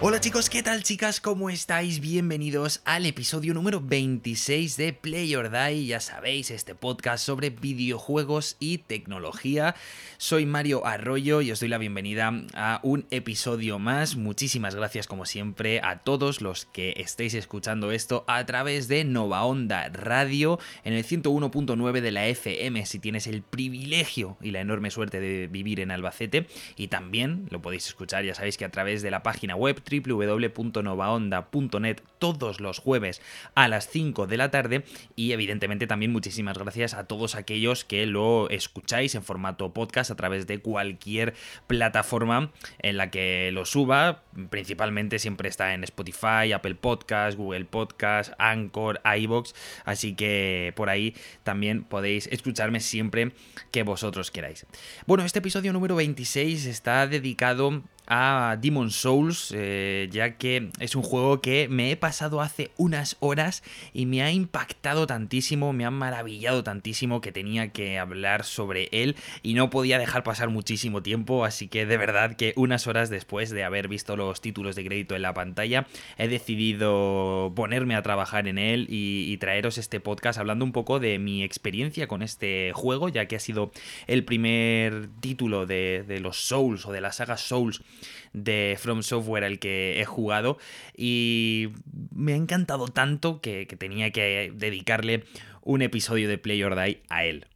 Hola chicos, ¿qué tal chicas? ¿Cómo estáis? Bienvenidos al episodio número 26 de Play or Die, ya sabéis, este podcast sobre videojuegos y tecnología. Soy Mario Arroyo y os doy la bienvenida a un episodio más. Muchísimas gracias como siempre a todos los que estéis escuchando esto a través de Nova Onda Radio en el 101.9 de la FM si tienes el privilegio y la enorme suerte de vivir en Albacete y también lo podéis escuchar, ya sabéis que a través de la página web www.novaonda.net todos los jueves a las 5 de la tarde. Y evidentemente también muchísimas gracias a todos aquellos que lo escucháis en formato podcast a través de cualquier plataforma en la que lo suba, principalmente siempre está en Spotify, Apple Podcast, Google Podcast, Anchor, iBox, así que por ahí también podéis escucharme siempre que vosotros queráis. Bueno, este episodio número 26 está dedicado a Demon Souls, eh, ya que es un juego que me he pasado hace unas horas y me ha impactado tantísimo, me ha maravillado tantísimo que tenía que hablar sobre él y no podía dejar pasar muchísimo tiempo, así que de verdad que unas horas después de haber visto los títulos de crédito en la pantalla, he decidido ponerme a trabajar en él y, traeros este podcast hablando un poco de mi experiencia con este juego, ya que ha sido el primer título de, de los Souls o de la saga Souls de From Software al que he jugado y me ha encantado tanto que, que tenía que dedicarle un episodio de Play or Die a él.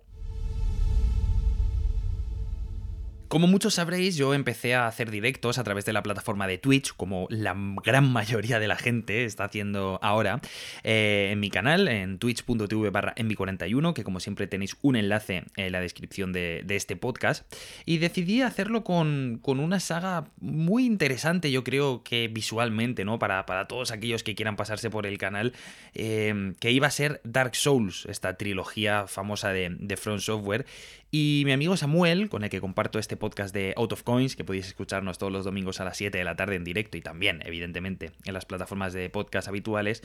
Como muchos sabréis, yo empecé a hacer directos a través de la plataforma de Twitch, como la gran mayoría de la gente está haciendo ahora, eh, en mi canal, en twitch.tv barra 41 que como siempre tenéis un enlace en la descripción de, este podcast. Y decidí hacerlo con, una saga muy interesante, yo creo que visualmente, ¿no? Para, para todos aquellos que quieran pasarse por el canal, eh, que iba a ser Dark Souls, esta trilogía famosa de, de Front Software. Y mi amigo Samuel, con el que comparto este podcast de Out of Coins, que podéis escucharnos todos los domingos a las 7 de la tarde en directo y también, evidentemente, en las plataformas de podcast habituales,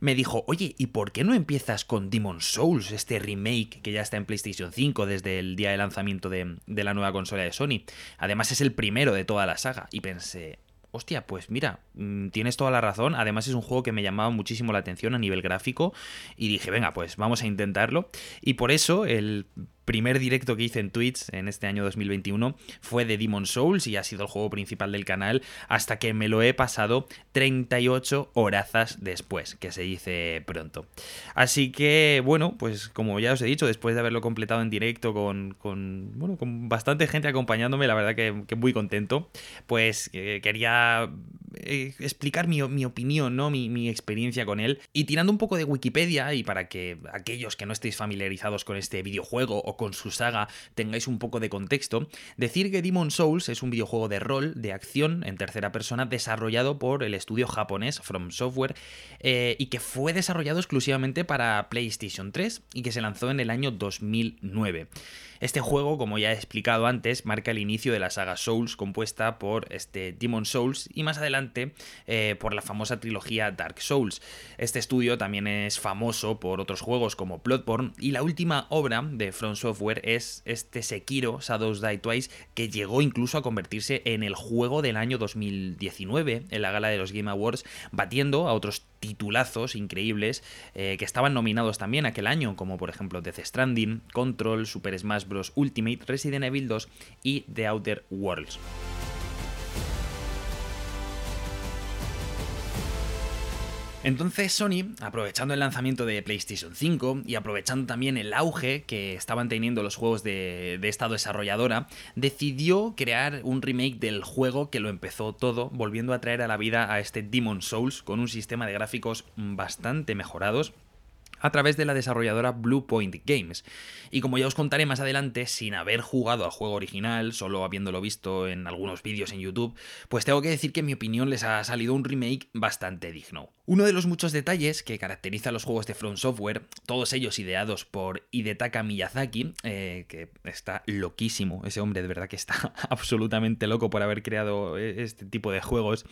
me dijo, oye, ¿y por qué no empiezas con Demon Souls, este remake que ya está en PlayStation 5 desde el día de lanzamiento de, de la nueva consola de Sony? Además es el primero de toda la saga. Y pensé, hostia, pues mira, mm, tienes toda la razón. Además es un juego que me llamaba muchísimo la atención a nivel gráfico y dije, venga, pues vamos a intentarlo. Y por eso el primer directo que hice en Twitch en este año 2021 fue de Demon Souls y ha sido el juego principal del canal hasta que me lo he pasado 38 horazas después, que se dice pronto. Así que, bueno, pues como ya os he dicho, después de haberlo completado en directo con, con bueno, con bastante gente acompañándome, la verdad que, muy contento, pues eh, quería eh, explicar mi, opinión, ¿no? Mi, mi, experiencia con él. Y tirando un poco de Wikipedia, y para que aquellos que no estéis familiarizados con este videojuego o con su saga tengáis un poco de contexto, decir que Demon Souls es un videojuego de rol, de acción en tercera persona, desarrollado por el estudio japonés From Software, eh, y que fue desarrollado exclusivamente para PlayStation 3 y que se lanzó en el año 2009. Este juego, como ya he explicado antes, marca el inicio de la saga Souls compuesta por este Demon Souls y más adelante eh, por la famosa trilogía Dark Souls. Este estudio también es famoso por otros juegos como Bloodborne y la última obra de From Software es este Sekiro Shadows Die Twice que llegó incluso a convertirse en el juego del año 2019 en la gala de los Game Awards batiendo a otros titulazos increíbles eh, que estaban nominados también aquel año, como por ejemplo Death Stranding, Control, Super Smash Bros. Ultimate, Resident Evil 2 y The Outer Worlds. Entonces Sony, aprovechando el lanzamiento de PlayStation 5 y aprovechando también el auge que estaban teniendo los juegos de, esta desarrolladora, decidió crear un remake del juego que lo empezó todo, volviendo a traer a la vida a este Demon Souls con un sistema de gráficos bastante mejorados a través de la desarrolladora Bluepoint Games. Y como ya os contaré más adelante, sin haber jugado al juego original, solo habiéndolo visto en algunos vídeos en YouTube, pues tengo que decir que en mi opinión les ha salido un remake bastante digno. Uno de los muchos detalles que caracteriza los juegos de From Software, todos ellos ideados por Hidetaka Miyazaki, eh, que está loquísimo, ese hombre de verdad que está absolutamente loco por haber creado eh, este tipo de juegos,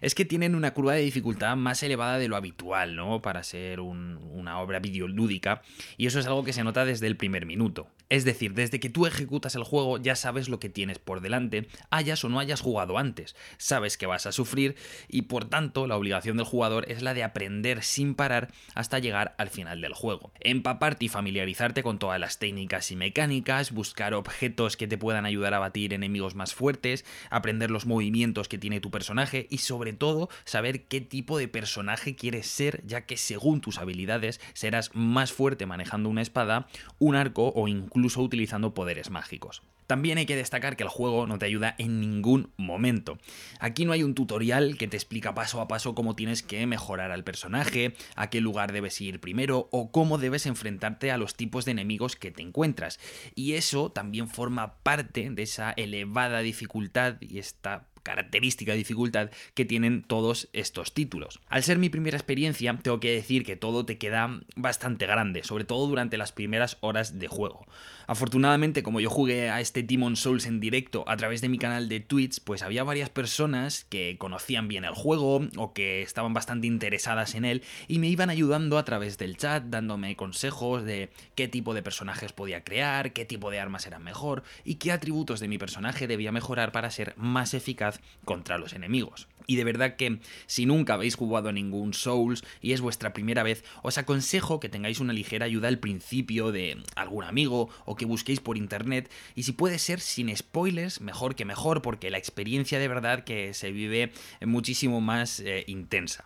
es que tienen una curva de dificultad más elevada de lo habitual, ¿no? Para ser una obra videolúdica, y eso es algo que se nota desde el primer minuto. Es decir, desde que tú ejecutas el juego ya sabes lo que tienes por delante, hayas o no hayas jugado antes, sabes que vas a sufrir y por tanto la obligación del jugador es la de aprender sin parar hasta llegar al final del juego. Empaparte y familiarizarte con todas las técnicas y mecánicas, buscar objetos que te puedan ayudar a batir enemigos más fuertes, aprender los movimientos que tiene tu personaje y sobre todo saber qué tipo de personaje quieres ser ya que según tus habilidades serás más fuerte manejando una espada, un arco o incluso utilizando poderes mágicos. También hay que destacar que el juego no te ayuda en ningún momento. Aquí no hay un tutorial que te explica paso a paso cómo tienes que mejorar al personaje, a qué lugar debes ir primero o cómo debes enfrentarte a los tipos de enemigos que te encuentras. Y eso también forma parte de esa elevada dificultad y esta característica dificultad que tienen todos estos títulos. Al ser mi primera experiencia, tengo que decir que todo te queda bastante grande, sobre todo durante las primeras horas de juego. Afortunadamente, como yo jugué a este Demon Souls en directo a través de mi canal de Twitch, pues había varias personas que conocían bien el juego o que estaban bastante interesadas en él y me iban ayudando a través del chat, dándome consejos de qué tipo de personajes podía crear, qué tipo de armas eran mejor y qué atributos de mi personaje debía mejorar para ser más eficaz contra los enemigos. Y de verdad que si nunca habéis jugado a ningún Souls y es vuestra primera vez, os aconsejo que tengáis una ligera ayuda al principio de algún amigo o que busquéis por internet y si puede ser sin spoilers, mejor que mejor porque la experiencia de verdad que se vive muchísimo más eh, intensa.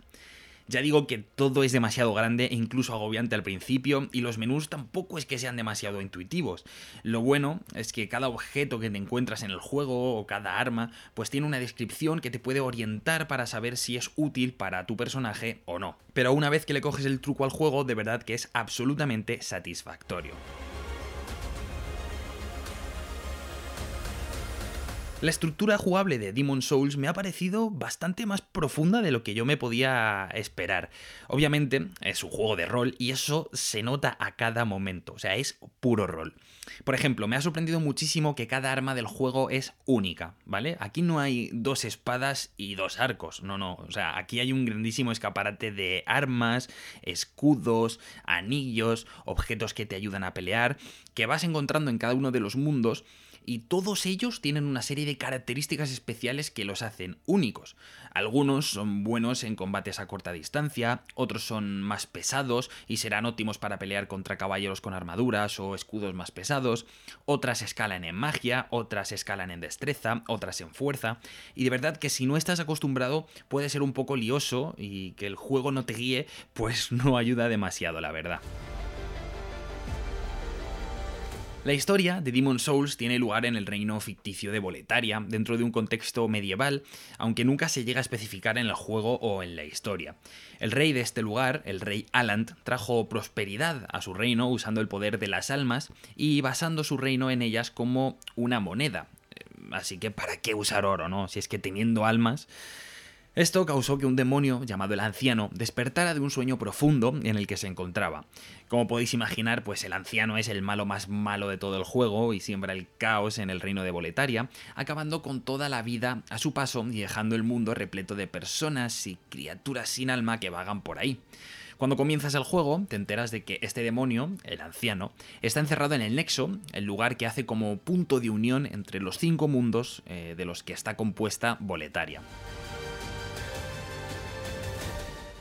Ya digo que todo es demasiado grande e incluso agobiante al principio y los menús tampoco es que sean demasiado intuitivos. Lo bueno es que cada objeto que te encuentras en el juego o cada arma pues tiene una descripción que te puede orientar para saber si es útil para tu personaje o no. Pero una vez que le coges el truco al juego de verdad que es absolutamente satisfactorio. La estructura jugable de Demon Souls me ha parecido bastante más profunda de lo que yo me podía esperar. Obviamente es un juego de rol y eso se nota a cada momento, o sea, es puro rol. Por ejemplo, me ha sorprendido muchísimo que cada arma del juego es única, ¿vale? Aquí no hay dos espadas y dos arcos, no, no, o sea, aquí hay un grandísimo escaparate de armas, escudos, anillos, objetos que te ayudan a pelear, que vas encontrando en cada uno de los mundos y todos ellos tienen una serie de características especiales que los hacen únicos. Algunos son buenos en combates a corta distancia, otros son más pesados y serán óptimos para pelear contra caballeros con armaduras o escudos más pesados, otras escalan en magia, otras escalan en destreza, otras en fuerza, y de verdad que si no estás acostumbrado puede ser un poco lioso y que el juego no te guíe, pues no ayuda demasiado, la verdad. La historia de Demon Souls tiene lugar en el reino ficticio de Boletaria, dentro de un contexto medieval, aunque nunca se llega a especificar en el juego o en la historia. El rey de este lugar, el rey Alant, trajo prosperidad a su reino usando el poder de las almas y basando su reino en ellas como una moneda. Así que, ¿para qué usar oro, no? Si es que teniendo almas esto causó que un demonio llamado el anciano despertara de un sueño profundo en el que se encontraba. Como podéis imaginar, pues el anciano es el malo más malo de todo el juego y siembra el caos en el reino de Boletaria, acabando con toda la vida a su paso y dejando el mundo repleto de personas y criaturas sin alma que vagan por ahí. Cuando comienzas el juego, te enteras de que este demonio, el anciano, está encerrado en el Nexo, el lugar que hace como punto de unión entre los cinco mundos eh, de los que está compuesta Boletaria.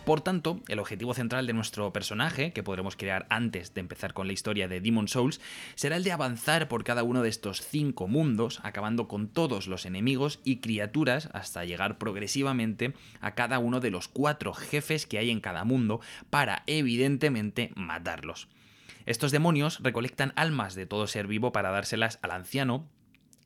Por tanto, el objetivo central de nuestro personaje, que podremos crear antes de empezar con la historia de Demon Souls, será el de avanzar por cada uno de estos cinco mundos, acabando con todos los enemigos y criaturas hasta llegar progresivamente a cada uno de los cuatro jefes que hay en cada mundo, para evidentemente matarlos. Estos demonios recolectan almas de todo ser vivo para dárselas al anciano,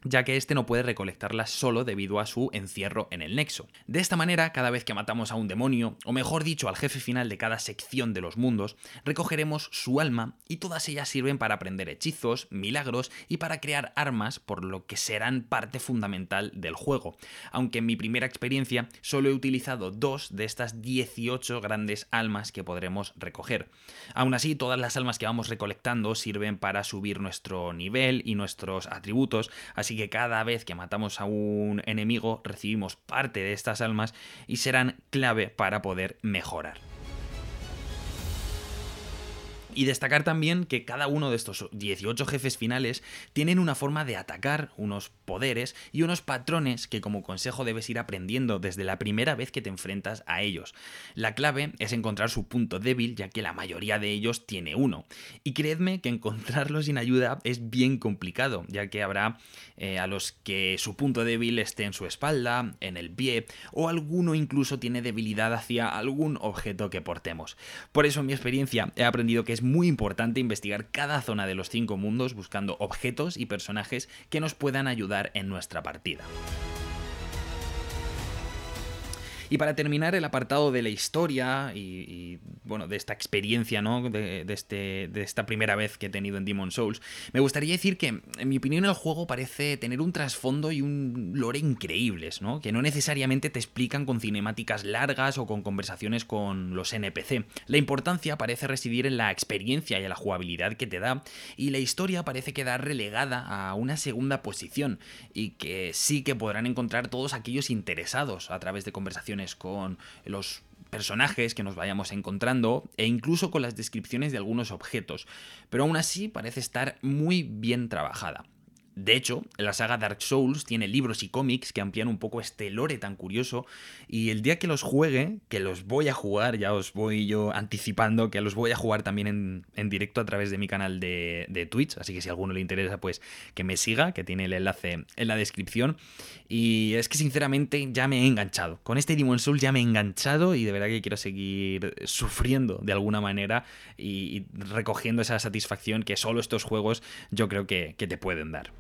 ya que este no puede recolectarlas solo debido a su encierro en el nexo. De esta manera, cada vez que matamos a un demonio, o mejor dicho, al jefe final de cada sección de los mundos, recogeremos su alma y todas ellas sirven para aprender hechizos, milagros y para crear armas, por lo que serán parte fundamental del juego. Aunque en mi primera experiencia solo he utilizado dos de estas 18 grandes almas que podremos recoger. Aún así, todas las almas que vamos recolectando sirven para subir nuestro nivel y nuestros atributos, así que cada vez que matamos a un enemigo recibimos parte de estas almas y serán clave para poder mejorar. Y destacar también que cada uno de estos 18 jefes finales tienen una forma de atacar, unos poderes y unos patrones que como consejo debes ir aprendiendo desde la primera vez que te enfrentas a ellos. La clave es encontrar su punto débil ya que la mayoría de ellos tiene uno. Y creedme que encontrarlo sin ayuda es bien complicado ya que habrá eh, a los que su punto débil esté en su espalda, en el pie o alguno incluso tiene debilidad hacia algún objeto que portemos. Por eso en mi experiencia he aprendido que es muy importante investigar cada zona de los cinco mundos buscando objetos y personajes que nos puedan ayudar en nuestra partida. Y para terminar el apartado de la historia y, bueno, de esta experiencia, ¿no? De, este, de esta primera vez que he tenido en Demon Souls, me gustaría decir que, en mi opinión, el juego parece tener un trasfondo y un lore increíbles, ¿no? Que no necesariamente te explican con cinemáticas largas o con conversaciones con los NPC. La importancia parece residir en la experiencia y en la jugabilidad que te da, y la historia parece quedar relegada a una segunda posición, y que sí que podrán encontrar todos aquellos interesados a través de conversaciones con los personajes que nos vayamos encontrando e incluso con las descripciones de algunos objetos, pero aún así parece estar muy bien trabajada. De hecho, la saga Dark Souls tiene libros y cómics que amplían un poco este lore tan curioso y el día que los juegue, que los voy a jugar, ya os voy yo anticipando que los voy a jugar también en, directo a través de mi canal de, de, Twitch, así que si a alguno le interesa pues que me siga, que tiene el enlace en la descripción y es que sinceramente ya me he enganchado, con este Demon Souls ya me he enganchado y de verdad que quiero seguir sufriendo de alguna manera y, recogiendo esa satisfacción que solo estos juegos yo creo que te pueden dar.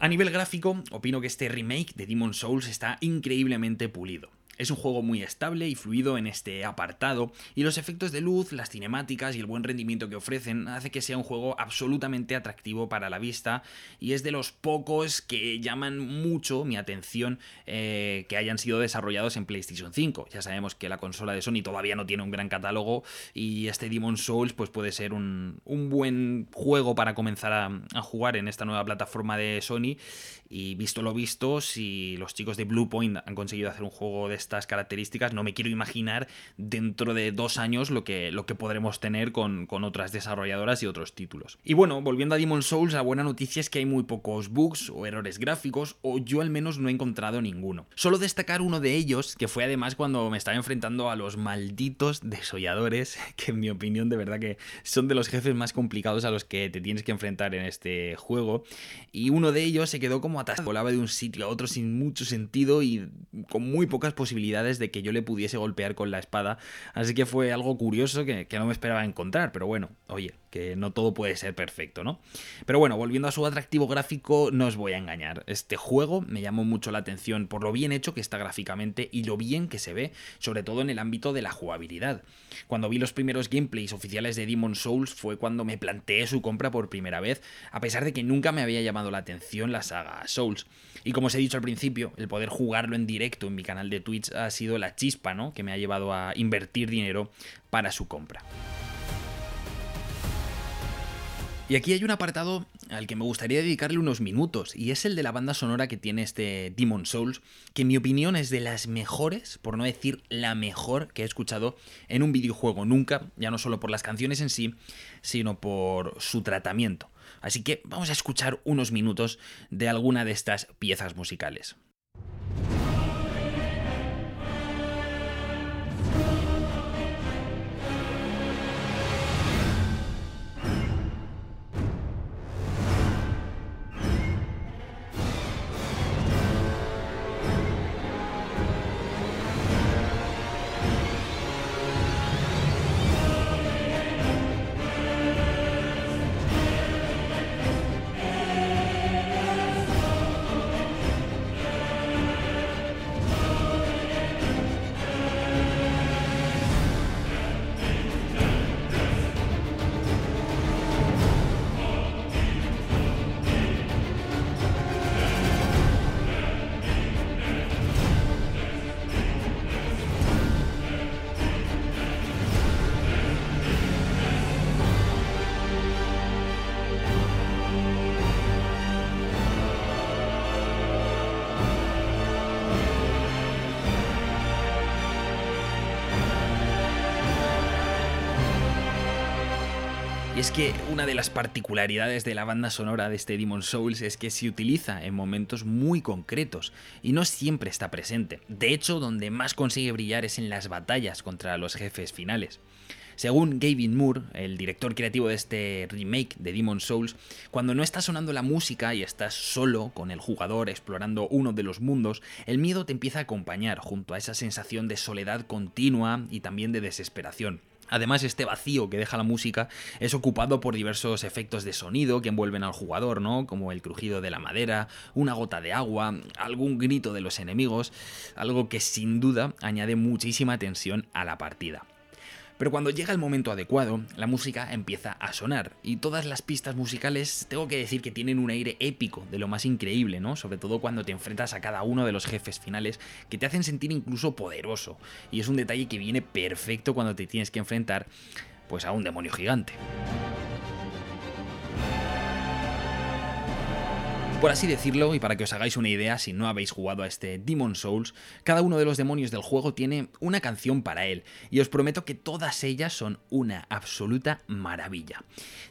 A nivel gráfico, opino que este remake de Demon Souls está increíblemente pulido. Es un juego muy estable y fluido en este apartado, y los efectos de luz, las cinemáticas y el buen rendimiento que ofrecen hace que sea un juego absolutamente atractivo para la vista, y es de los pocos que llaman mucho mi atención eh, que hayan sido desarrollados en PlayStation 5. Ya sabemos que la consola de Sony todavía no tiene un gran catálogo, y este Demon Souls pues, puede ser un, buen juego para comenzar a, jugar en esta nueva plataforma de Sony, y visto lo visto, si los chicos de Bluepoint han conseguido hacer un juego de estas características, no me quiero imaginar dentro de dos años lo que, lo que podremos tener con, con otras desarrolladoras y otros títulos. Y bueno, volviendo a Demon Souls, la buena noticia es que hay muy pocos bugs o errores gráficos, o yo al menos no he encontrado ninguno. Solo destacar uno de ellos, que fue además cuando me estaba enfrentando a los malditos desolladores, que en mi opinión de verdad que son de los jefes más complicados a los que te tienes que enfrentar en este juego. Y uno de ellos se quedó como volaba de un sitio a otro sin mucho sentido y con muy pocas posibilidades de que yo le pudiese golpear con la espada. Así que fue algo curioso que, no me esperaba encontrar, pero bueno, oye, que no todo puede ser perfecto, ¿no? Pero bueno, volviendo a su atractivo gráfico, no os voy a engañar. Este juego me llamó mucho la atención por lo bien hecho que está gráficamente y lo bien que se ve, sobre todo en el ámbito de la jugabilidad. Cuando vi los primeros gameplays oficiales de Demon Souls fue cuando me planteé su compra por primera vez, a pesar de que nunca me había llamado la atención la saga Souls. Y como os he dicho al principio, el poder jugarlo en directo en mi canal de Twitch ha sido la chispa, ¿no? Que me ha llevado a invertir dinero para su compra. Y aquí hay un apartado al que me gustaría dedicarle unos minutos, y es el de la banda sonora que tiene este Demon Souls, que en mi opinión es de las mejores, por no decir la mejor que he escuchado en un videojuego nunca, ya no solo por las canciones en sí, sino por su tratamiento. Así que vamos a escuchar unos minutos de alguna de estas piezas musicales. Y es que una de las particularidades de la banda sonora de este Demon Souls es que se utiliza en momentos muy concretos y no siempre está presente. De hecho, donde más consigue brillar es en las batallas contra los jefes finales. Según Gavin Moore, el director creativo de este remake de Demon Souls, cuando no está sonando la música y estás solo con el jugador explorando uno de los mundos, el miedo te empieza a acompañar junto a esa sensación de soledad continua y también de desesperación. Además, este vacío que deja la música es ocupado por diversos efectos de sonido que envuelven al jugador, ¿no? Como el crujido de la madera, una gota de agua, algún grito de los enemigos, algo que sin duda añade muchísima tensión a la partida. Pero cuando llega el momento adecuado, la música empieza a sonar y todas las pistas musicales tengo que decir que tienen un aire épico, de lo más increíble, ¿no? Sobre todo cuando te enfrentas a cada uno de los jefes finales que te hacen sentir incluso poderoso y es un detalle que viene perfecto cuando te tienes que enfrentar pues a un demonio gigante. Por así decirlo, y para que os hagáis una idea si no habéis jugado a este Demon Souls, cada uno de los demonios del juego tiene una canción para él, y os prometo que todas ellas son una absoluta maravilla.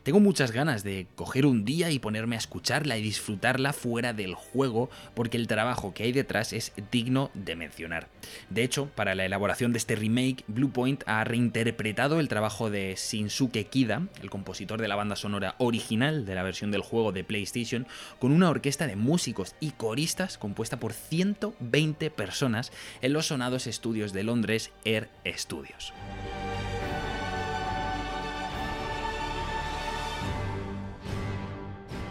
Tengo muchas ganas de coger un día y ponerme a escucharla y disfrutarla fuera del juego, porque el trabajo que hay detrás es digno de mencionar. De hecho, para la elaboración de este remake, Bluepoint ha reinterpretado el trabajo de Shinsuke Kida, el compositor de la banda sonora original de la versión del juego de PlayStation, con una orquesta de músicos y coristas compuesta por 120 personas en los sonados estudios de Londres Air Studios.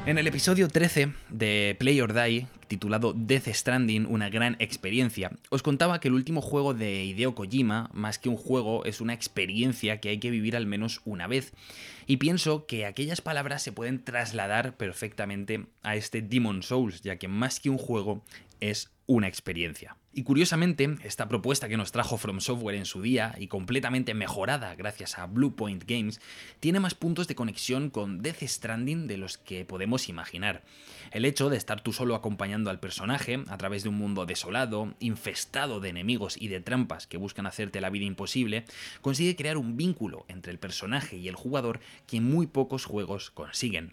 En el episodio 13 de Play or Die, titulado Death Stranding, una gran experiencia, os contaba que el último juego de Hideo Kojima, más que un juego, es una experiencia que hay que vivir al menos una vez. Y pienso que aquellas palabras se pueden trasladar perfectamente a este Demon Souls, ya que más que un juego es una experiencia. Y curiosamente, esta propuesta que nos trajo From Software en su día y completamente mejorada gracias a Bluepoint Games, tiene más puntos de conexión con Death Stranding de los que podemos imaginar. El hecho de estar tú solo acompañando al personaje a través de un mundo desolado, infestado de enemigos y de trampas que buscan hacerte la vida imposible, consigue crear un vínculo entre el personaje y el jugador que muy pocos juegos consiguen.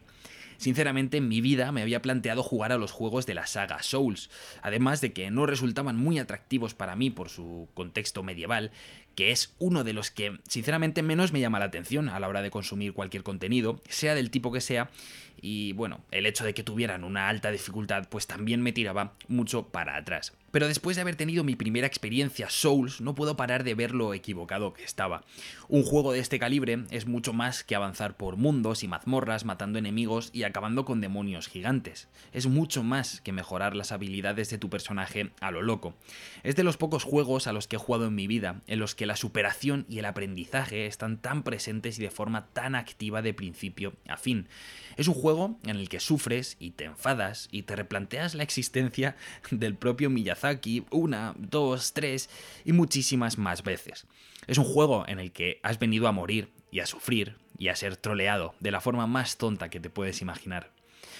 Sinceramente, en mi vida me había planteado jugar a los juegos de la saga Souls, además de que no resultaban muy atractivos para mí por su contexto medieval, que es uno de los que sinceramente menos me llama la atención a la hora de consumir cualquier contenido, sea del tipo que sea, y bueno, el hecho de que tuvieran una alta dificultad pues también me tiraba mucho para atrás. Pero después de haber tenido mi primera experiencia Souls, no puedo parar de ver lo equivocado que estaba. Un juego de este calibre es mucho más que avanzar por mundos y mazmorras matando enemigos y acabando con demonios gigantes. Es mucho más que mejorar las habilidades de tu personaje a lo loco. Es de los pocos juegos a los que he jugado en mi vida en los que la superación y el aprendizaje están tan presentes y de forma tan activa de principio a fin. Es un juego en el que sufres y te enfadas y te replanteas la existencia del propio Miyazaki una, dos, tres y muchísimas más veces. Es un juego en el que has venido a morir y a sufrir y a ser troleado de la forma más tonta que te puedes imaginar.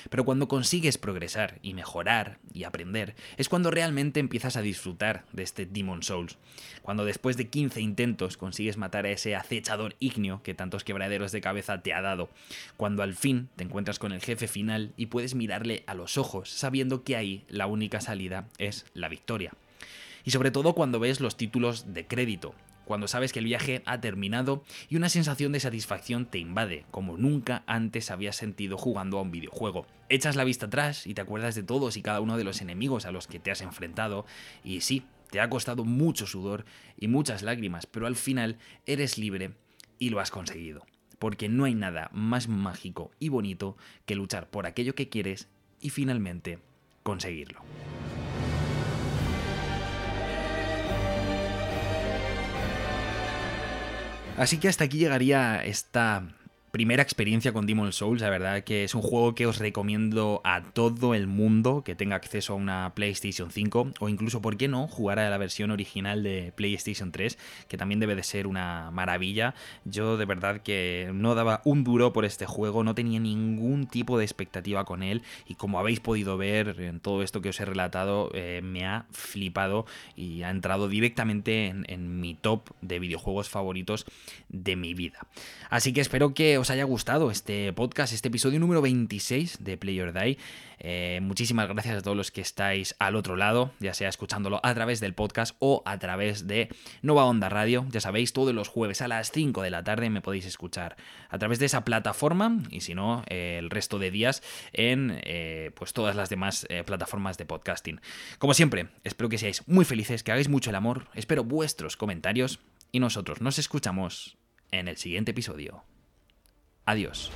Pero cuando consigues progresar y mejorar y aprender, es cuando realmente empiezas a disfrutar de este Demon Souls. Cuando después de 15 intentos consigues matar a ese acechador ígneo que tantos quebraderos de cabeza te ha dado. Cuando al fin te encuentras con el jefe final y puedes mirarle a los ojos sabiendo que ahí la única salida es la victoria. Y sobre todo cuando ves los títulos de crédito, cuando sabes que el viaje ha terminado y una sensación de satisfacción te invade, como nunca antes habías sentido jugando a un videojuego. Echas la vista atrás y te acuerdas de todos y cada uno de los enemigos a los que te has enfrentado, y sí, te ha costado mucho sudor y muchas lágrimas, pero al final eres libre y lo has conseguido. Porque no hay nada más mágico y bonito que luchar por aquello que quieres y finalmente conseguirlo. Así que hasta aquí llegaría esta primera experiencia con Demon Souls, la verdad que es un juego que os recomiendo a todo el mundo que tenga acceso a una PlayStation 5 o incluso, ¿por qué no?, jugar a la versión original de PlayStation 3, que también debe de ser una maravilla. Yo de verdad que no daba un duro por este juego, no tenía ningún tipo de expectativa con él y como habéis podido ver en todo esto que os he relatado, eh, me ha flipado y ha entrado directamente en, en mi top de videojuegos favoritos de mi vida. Así que espero que os haya gustado este podcast, este episodio número 26 de Play or Die. Eh, muchísimas gracias a todos los que estáis al otro lado, ya sea escuchándolo a través del podcast o a través de Nova Onda Radio. Ya sabéis, todos los jueves a las 5 de la tarde me podéis escuchar a través de esa plataforma y si no, eh, el resto de días en eh, pues todas las demás plataformas de podcasting. Como siempre, espero que seáis muy felices, que hagáis mucho el amor, espero vuestros comentarios y nosotros nos escuchamos en el siguiente episodio. Adiós.